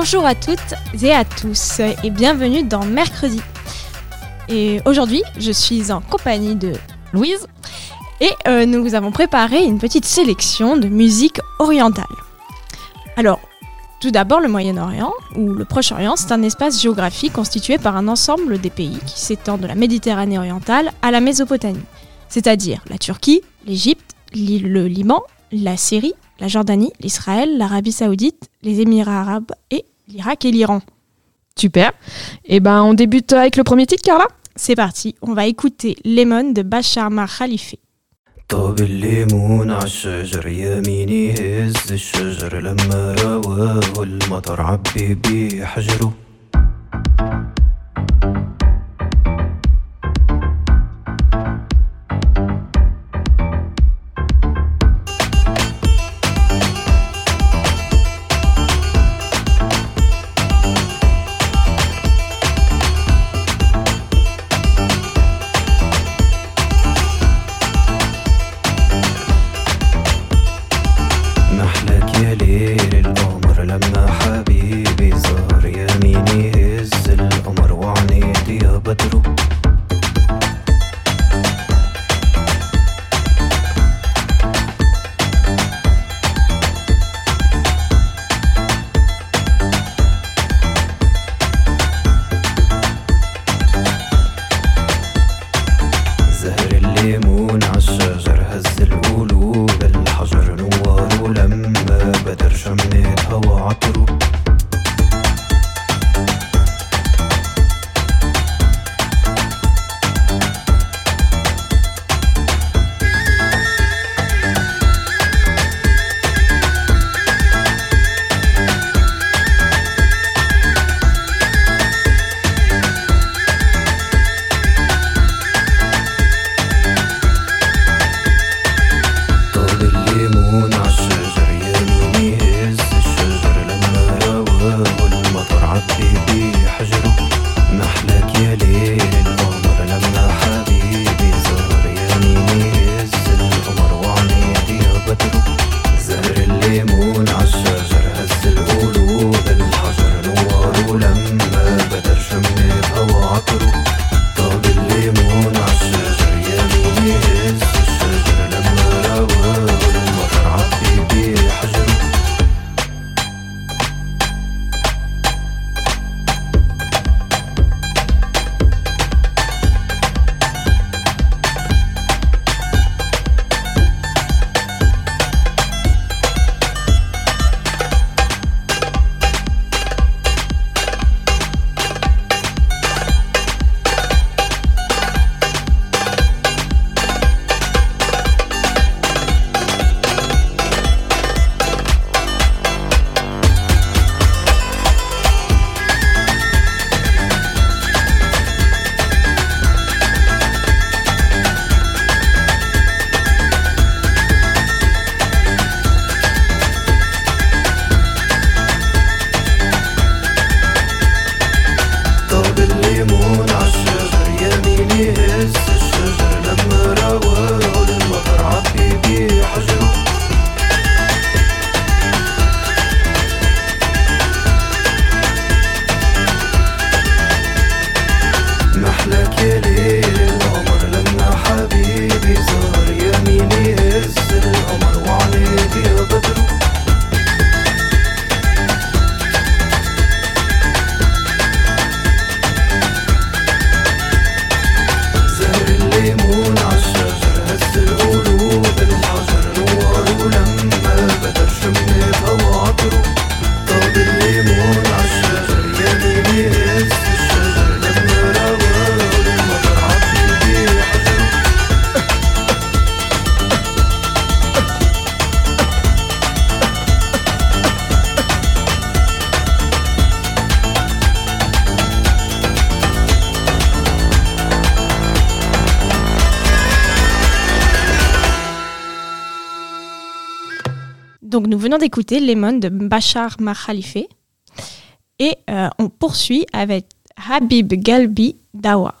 Bonjour à toutes et à tous et bienvenue dans Mercredi. Et aujourd'hui, je suis en compagnie de Louise et euh, nous vous avons préparé une petite sélection de musique orientale. Alors, tout d'abord, le Moyen-Orient ou le Proche-Orient, c'est un espace géographique constitué par un ensemble des pays qui s'étend de la Méditerranée orientale à la Mésopotamie, c'est-à-dire la Turquie, l'Égypte, le Liban, la Syrie, la Jordanie, l'Israël, l'Arabie Saoudite, les Émirats Arabes et l'Irak et l'Iran. Super. Et ben on débute avec le premier titre, Carla C'est parti, on va écouter Lemon de Bachar Mar Khalife. طاب الليمون عالشجر يميني هز الشجر لما رواه المطر عبي بيه حجره Donc nous venons d'écouter Lemon de Bachar Makhalife et euh, on poursuit avec Habib Galbi Dawa.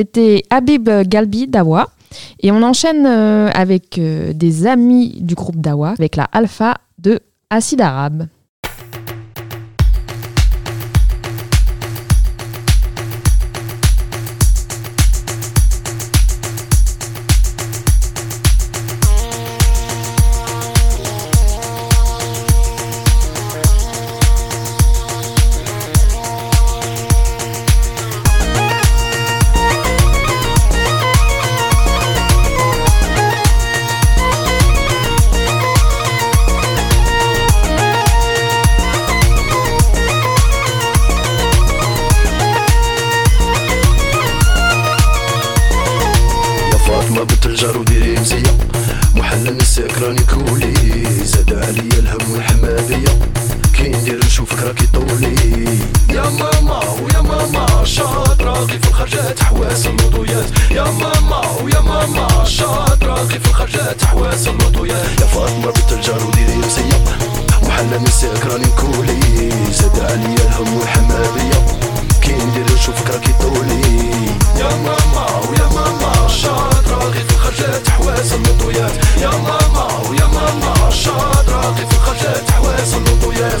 C'était Habib Galbi Dawa. Et on enchaîne euh, avec euh, des amis du groupe Dawa, avec la Alpha de Acide Arabe. الجار وديري مزية محلى من السكراني كولي. زاد عليا الهم والحمادية. كي ندير نشوفك راكي طولي. يا ماما ويا ماما شاطرة غي في الخرجات حواس الوضويات يا ماما ويا ماما شاطرة غي في الخرجات حواس الوضويات يا فاطمة بنت الجار وديري مزية محلى من السكراني كولي. زاد عليا الهم والحمادية. كي ندير نشوفك راكي طولي يا ماما ويا ماما شاطرة غي في الخرجات حواس اللطويات يا ماما ويا ماما شاطرة غي في الخرجات حواس اللطويات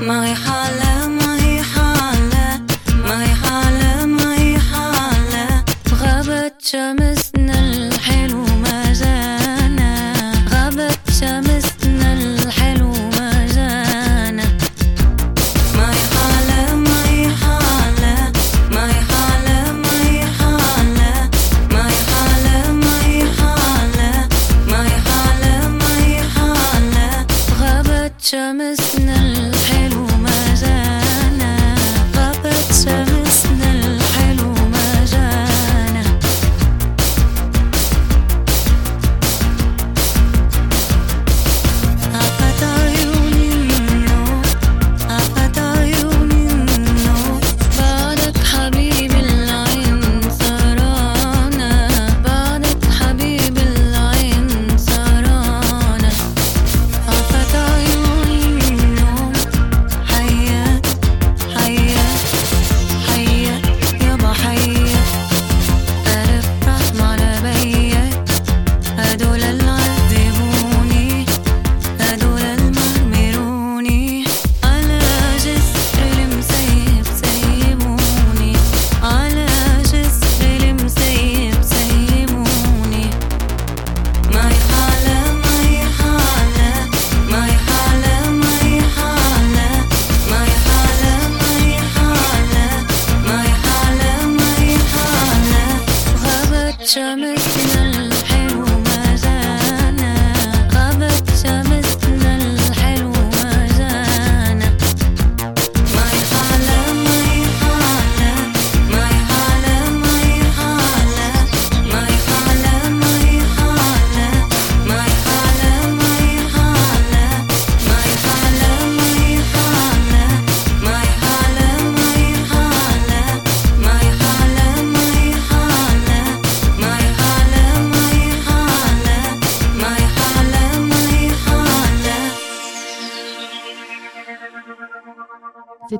ما حالة ما حالة ما حالة ما حالة في شمسنا الحلوة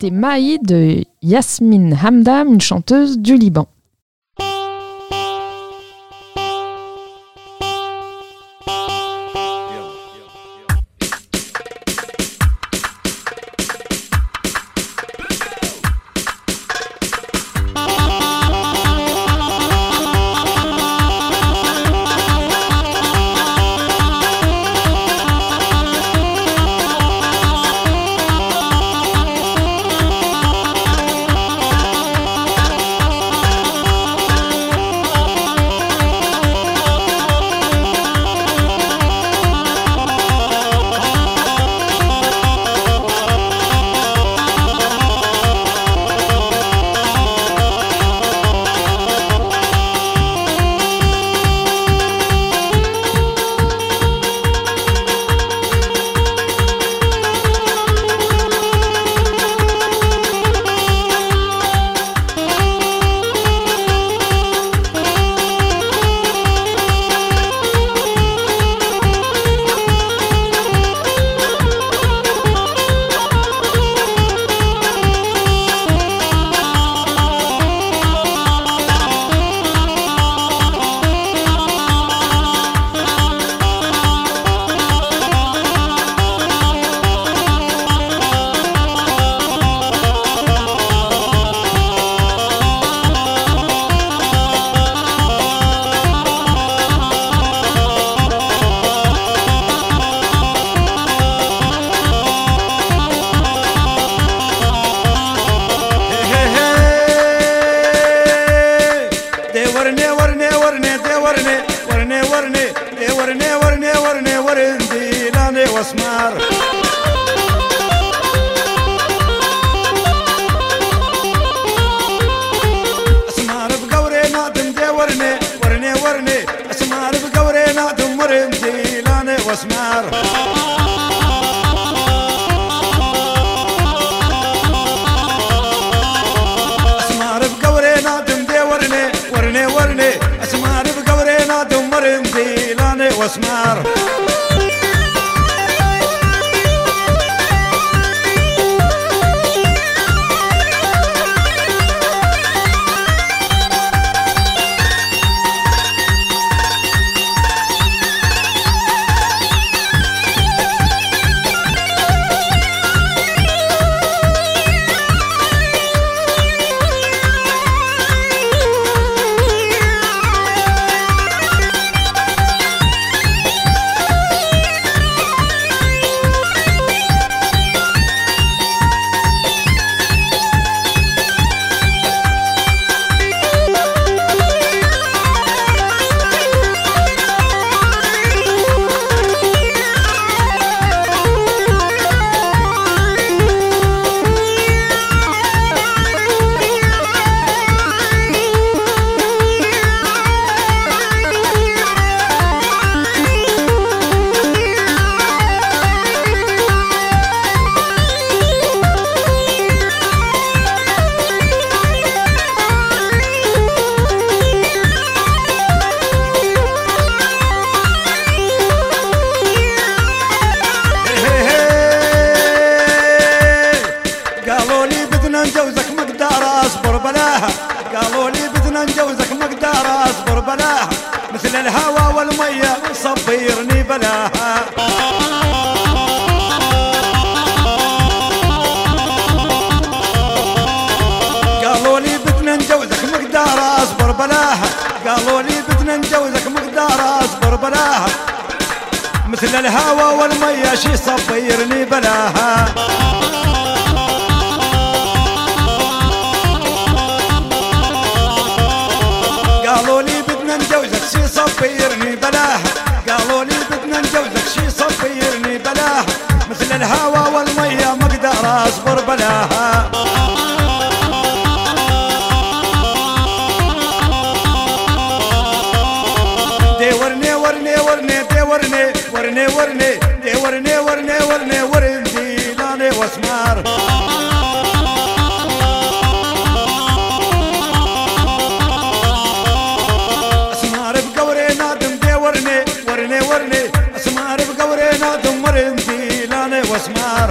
chanter Maï de Yasmine Hamdam, une chanteuse du Liban. لاني مقدار أصبر بلاها. قالوا لي بدنا نجوزك مقدار أصبر بلاها. مثل الهوى والمية شي صبيرني بلاها. ورني دي ورني ورني ورني ورني لاني واسمار. اسمار بقوري نادم دي ورني ورني ورني. اسمار بقوري نادم ورني لاني واسمار.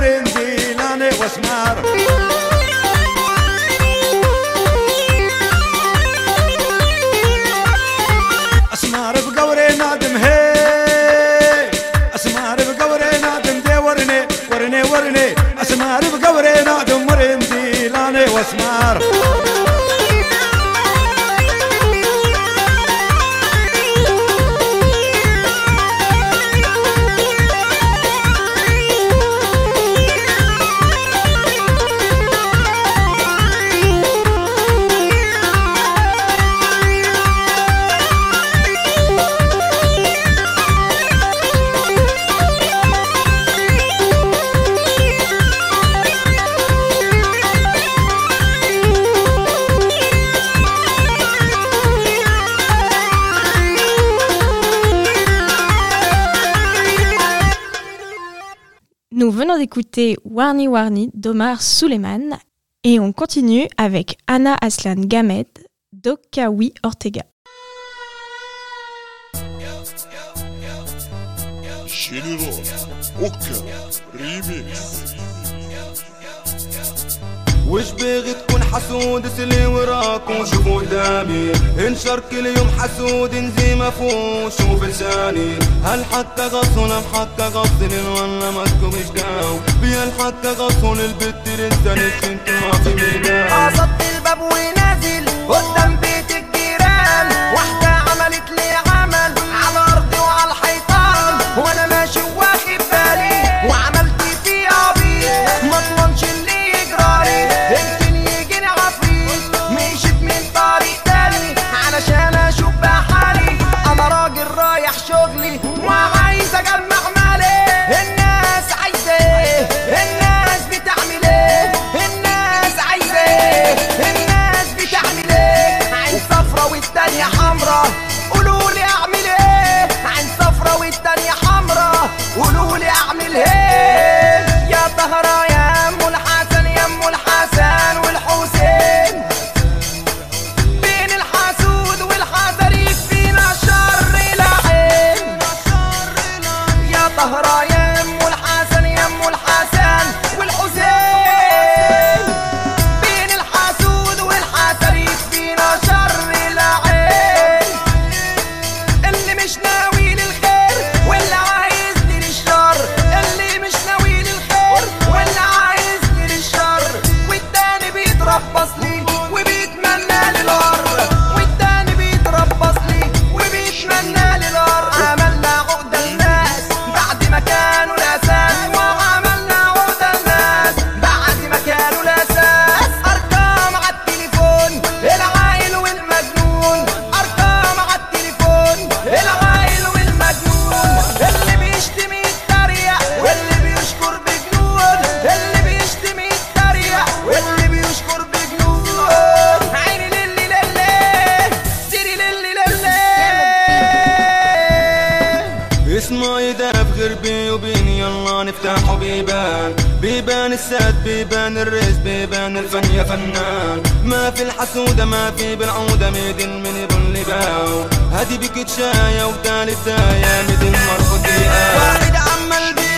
ورني ورني دي لاني واسمار أسمار بقوري نادم هي. أسمار بقوري Nous venons d'écouter Warni Warni d'Omar Suleiman et on continue avec Anna Aslan Gamed d'Okawi Ortega. وش باغي تكون حسود سلي وراكم شوفوا قدامي. انشر كل يوم حسود انزي فوق شوف لساني هل حتى غصن أم حتى غصن ما تكون مش داو بيا حتى غصن البت لسه نشنت ما في ميدان عصبت الباب ونازل قدام بيت بيبان السعد بيبان الرز بيبان الفن يا فنان. ما في الحسودة ما في بالعودة ميدن من يبن لباو هادي بكتشاية وتالي تايا ميدن مرفوض واحد عمل بيه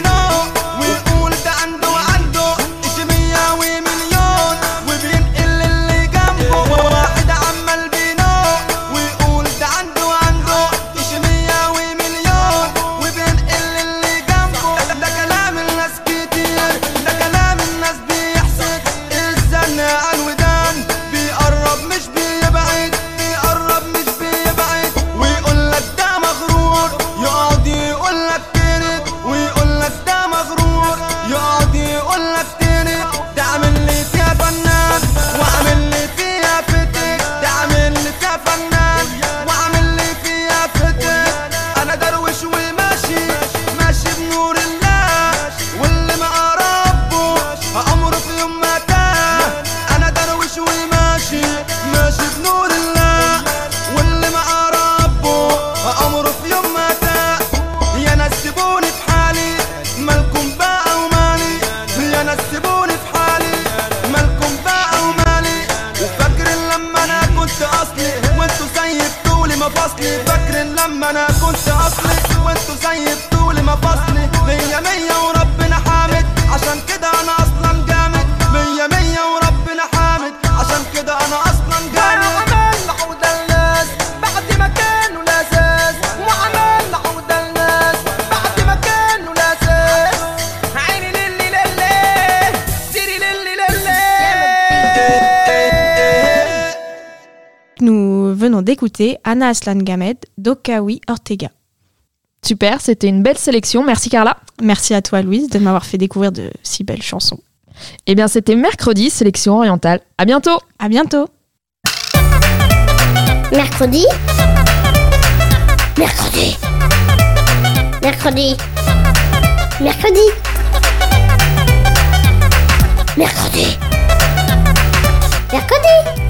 venons d'écouter Anna Aslan Gamed d'Okawi Ortega. Super, c'était une belle sélection. Merci Carla. Merci à toi Louise de m'avoir fait découvrir de si belles chansons. Eh bien, c'était mercredi, sélection orientale. À bientôt. À bientôt. Mercredi. Mercredi. Mercredi. Mercredi. Mercredi. Mercredi.